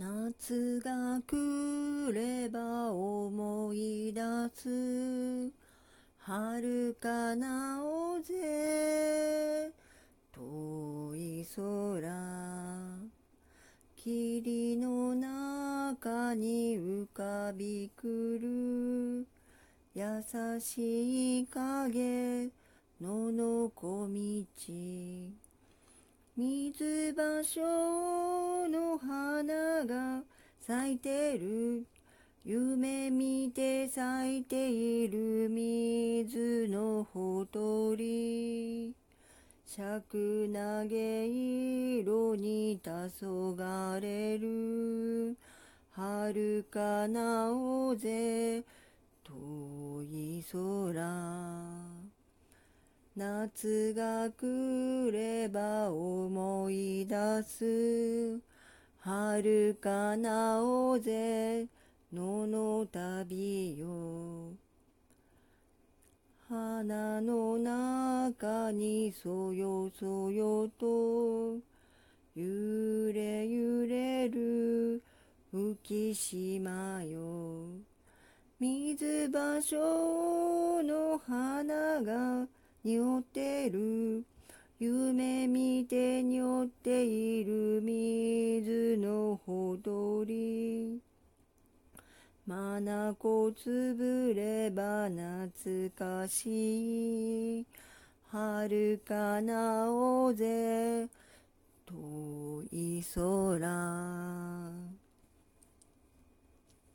夏が来れば思い出す。遥かなおぜ。遠い空。霧の中に浮かびくる。優しい影ののこ道。水場所咲いてる。夢見て咲いている水のほとり。尺投げ色に黄昏る。遥かなおぜ遠い空。夏が来れば思い出す。遥かなおぜ野の旅よ。花の中にそよそよと揺れ揺れる浮島よ。水場所の花が匂ってる。夢見て匂っている。まなこつぶれば懐かしい。遥かなおぜ遠い空。